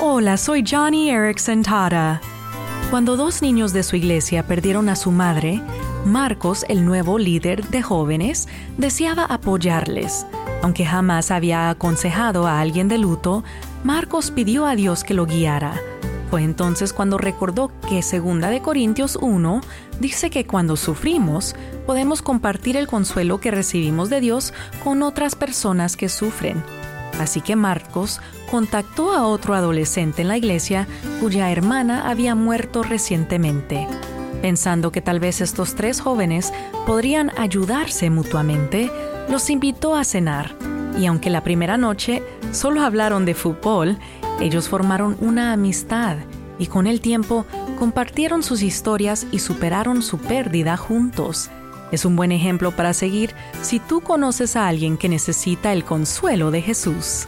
Hola, soy Johnny Erickson Tara. Cuando dos niños de su iglesia perdieron a su madre, Marcos, el nuevo líder de jóvenes, deseaba apoyarles. Aunque jamás había aconsejado a alguien de luto, Marcos pidió a Dios que lo guiara. Fue entonces cuando recordó que 2 de Corintios 1 dice que cuando sufrimos podemos compartir el consuelo que recibimos de Dios con otras personas que sufren. Así que Marcos contactó a otro adolescente en la iglesia cuya hermana había muerto recientemente. Pensando que tal vez estos tres jóvenes podrían ayudarse mutuamente, los invitó a cenar. Y aunque la primera noche solo hablaron de fútbol, ellos formaron una amistad y con el tiempo compartieron sus historias y superaron su pérdida juntos. Es un buen ejemplo para seguir si tú conoces a alguien que necesita el consuelo de Jesús.